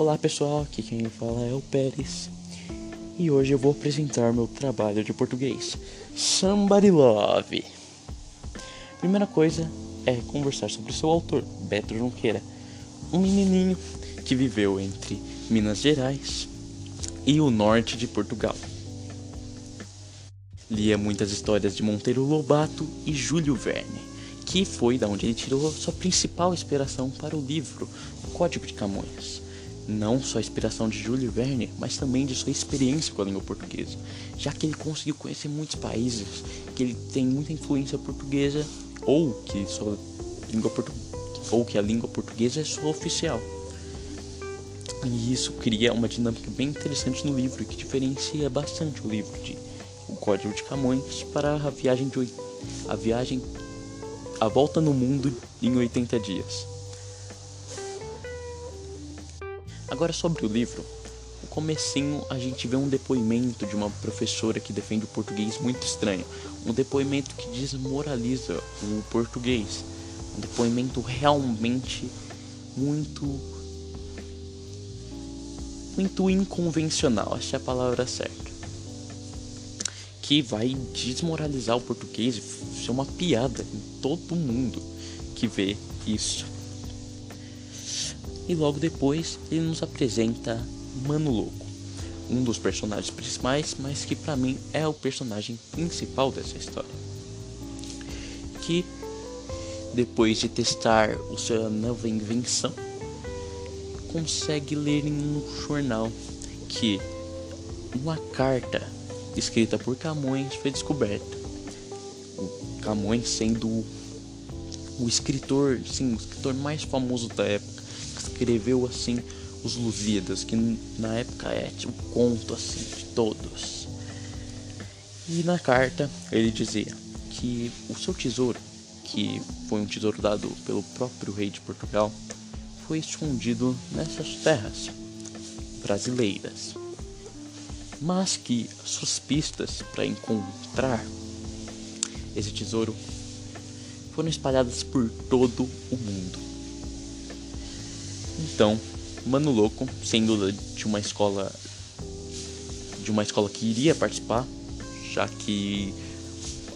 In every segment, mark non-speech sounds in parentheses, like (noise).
Olá pessoal, aqui quem fala é o Pérez. E hoje eu vou apresentar meu trabalho de português. Somebody Love. Primeira coisa é conversar sobre seu autor, Beto Junqueira, um menininho que viveu entre Minas Gerais e o norte de Portugal. Lia muitas histórias de Monteiro Lobato e Júlio Verne, que foi da onde ele tirou sua principal inspiração para o livro Código de Camões não só a inspiração de Júlio Verne, mas também de sua experiência com a língua portuguesa, já que ele conseguiu conhecer muitos países, que ele tem muita influência portuguesa ou que sua língua portu... ou que a língua portuguesa é sua oficial. E isso cria uma dinâmica bem interessante no livro que diferencia bastante o livro de O Código de Camões para a viagem de a viagem a volta no mundo em 80 dias. Agora sobre o livro, no comecinho a gente vê um depoimento de uma professora que defende o português muito estranho, um depoimento que desmoraliza o português, um depoimento realmente muito muito inconvencional, que é a palavra certa. Que vai desmoralizar o português ser uma piada em todo mundo que vê isso. E logo depois ele nos apresenta Mano Louco, um dos personagens principais, mas que para mim é o personagem principal dessa história. Que depois de testar o sua nova invenção, consegue ler em um jornal que uma carta escrita por Camões foi descoberta. O Camões sendo o escritor, sim, o escritor mais famoso da época escreveu assim os Lusíadas, que na época é tipo conto assim de todos. E na carta ele dizia que o seu tesouro, que foi um tesouro dado pelo próprio rei de Portugal, foi escondido nessas terras brasileiras. Mas que suas pistas para encontrar esse tesouro foram espalhadas por todo o mundo. Então, Mano Louco, sendo de uma escola de uma escola que iria participar, já que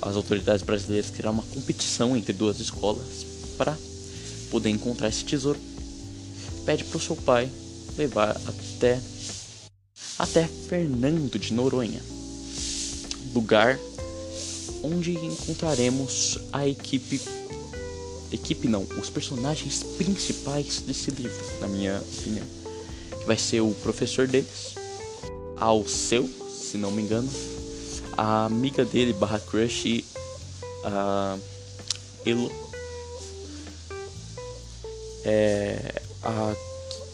as autoridades brasileiras criaram uma competição entre duas escolas para poder encontrar esse tesouro. Pede para o seu pai levar até até Fernando de Noronha, lugar onde encontraremos a equipe equipe não, os personagens principais desse livro, na minha opinião. Que vai ser o professor deles, Alceu, se não me engano, a amiga dele barra crush, a Elo. É, a,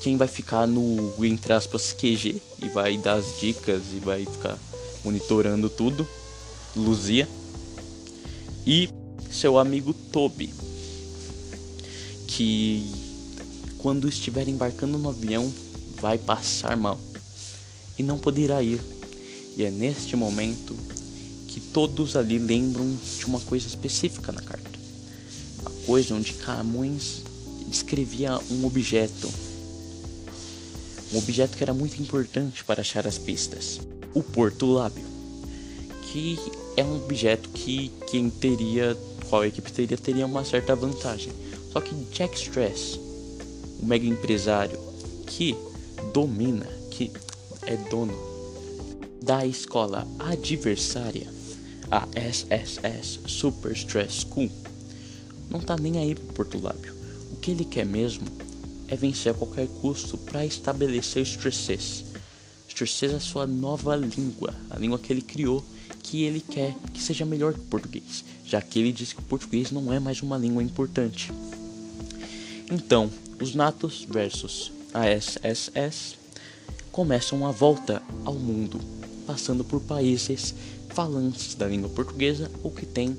quem vai ficar no, entre aspas, QG e vai dar as dicas e vai ficar monitorando tudo, Luzia. E seu amigo Toby, que quando estiver embarcando no avião vai passar mal e não poderá ir. E é neste momento que todos ali lembram de uma coisa específica na carta. A coisa onde Camões descrevia um objeto. Um objeto que era muito importante para achar as pistas. O Porto Lábio. Que é um objeto que quem teria, qual equipe teria, teria uma certa vantagem só que Jack Stress, o mega empresário que domina, que é dono da escola adversária, a SSS Super Stress School, não tá nem aí pro Porto Lábio. O que ele quer mesmo é vencer a qualquer custo para estabelecer Stresses. Stresses é a sua nova língua, a língua que ele criou, que ele quer que seja melhor que o português, já que ele diz que o português não é mais uma língua importante. Então, os Natos versus a SSS começam a volta ao mundo, passando por países falantes da língua portuguesa ou que têm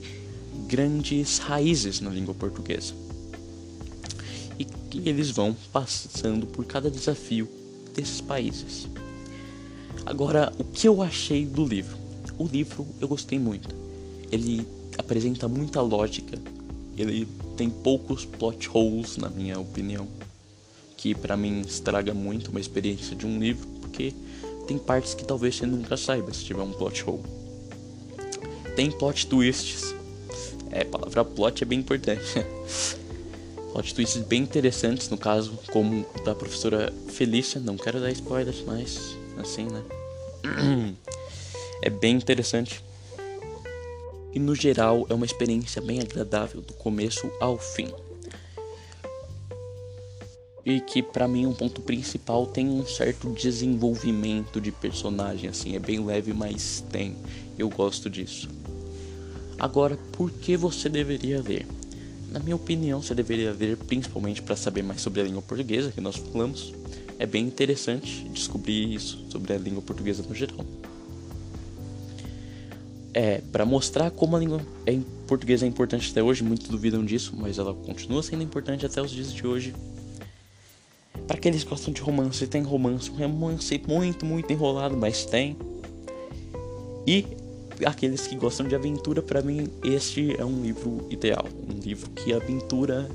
grandes raízes na língua portuguesa. E que eles vão passando por cada desafio desses países. Agora, o que eu achei do livro? O livro eu gostei muito. Ele apresenta muita lógica, ele tem poucos plot holes, na minha opinião, que para mim estraga muito uma experiência de um livro, porque tem partes que talvez você nunca saiba se tiver um plot hole. Tem plot twists. É, a palavra plot é bem importante. (laughs) plot twists bem interessantes, no caso, como da professora Felícia. Não quero dar spoilers, mas assim, né? (clears throat) É bem interessante. E no geral é uma experiência bem agradável do começo ao fim. E que para mim um ponto principal tem um certo desenvolvimento de personagem assim, é bem leve, mas tem. Eu gosto disso. Agora, por que você deveria ler? Na minha opinião, você deveria ler principalmente para saber mais sobre a língua portuguesa que nós falamos. É bem interessante descobrir isso sobre a língua portuguesa no geral. É, para mostrar como a língua é, portuguesa é importante até hoje, muitos duvidam disso, mas ela continua sendo importante até os dias de hoje. Para aqueles que gostam de romance, tem romance, um romance muito, muito enrolado, mas tem. E aqueles que gostam de aventura, para mim, este é um livro ideal. Um livro que a aventura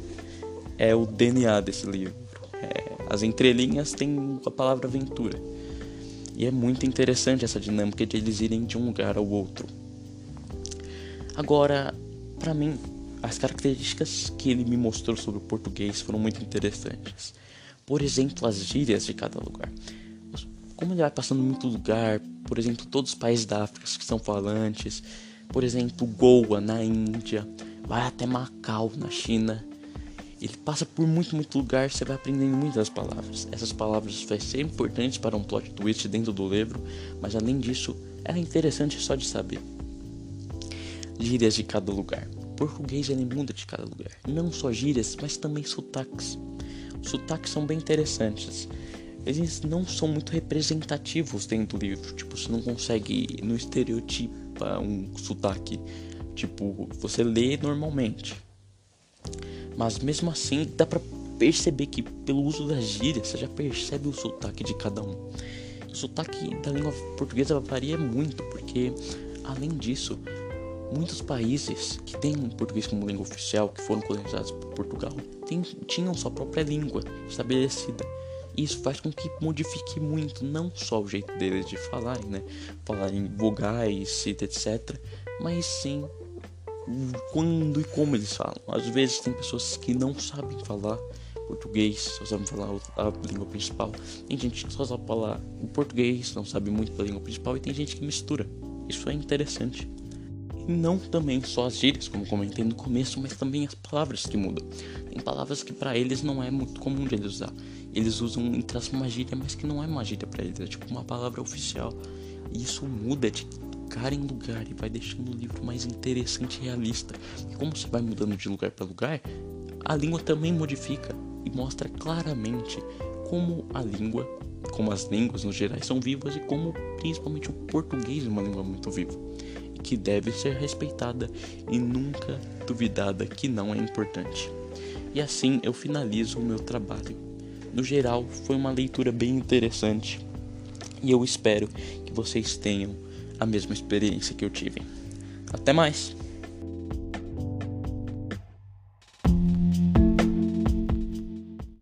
é o DNA desse livro. É, as entrelinhas têm a palavra aventura. E é muito interessante essa dinâmica de eles irem de um lugar ao outro. Agora, para mim, as características que ele me mostrou sobre o português foram muito interessantes. Por exemplo, as gírias de cada lugar. Como ele vai passando muito lugar, por exemplo, todos os países da África que são falantes, por exemplo, Goa na Índia, vai até Macau na China. Ele passa por muito, muito lugar, você vai aprendendo muitas palavras. Essas palavras vão ser importantes para um plot twist dentro do livro, mas além disso, é interessante só de saber gírias de cada lugar. O português ele muda de cada lugar, não só gírias, mas também sotaques. Os sotaques são bem interessantes. Eles não são muito representativos dentro do livro, tipo, você não consegue no estereotipa um sotaque, tipo, você lê normalmente. Mas mesmo assim, dá para perceber que pelo uso das gírias, você já percebe o sotaque de cada um. O sotaque da língua portuguesa varia muito, porque além disso, Muitos países que têm português como língua oficial, que foram colonizados por Portugal, tem, tinham sua própria língua estabelecida. Isso faz com que modifique muito, não só o jeito deles de falarem, né? Falarem vogais, etc. Mas sim quando e como eles falam. Às vezes tem pessoas que não sabem falar português, só sabem falar a língua principal. Tem gente que só sabe falar o português, não sabe muito da língua principal, e tem gente que mistura. Isso é interessante. E não também só as gírias, como comentei no começo, mas também as palavras que mudam. Tem palavras que para eles não é muito comum de eles usar. Eles usam em traço uma gíria, mas que não é uma gíria para eles, é tipo uma palavra oficial. E isso muda de lugar em lugar e vai deixando o livro mais interessante e realista. E como você vai mudando de lugar para lugar, a língua também modifica e mostra claramente como a língua, como as línguas no geral são vivas e como principalmente o português é uma língua muito viva que deve ser respeitada e nunca duvidada que não é importante. E assim eu finalizo o meu trabalho. No geral, foi uma leitura bem interessante e eu espero que vocês tenham a mesma experiência que eu tive. Até mais!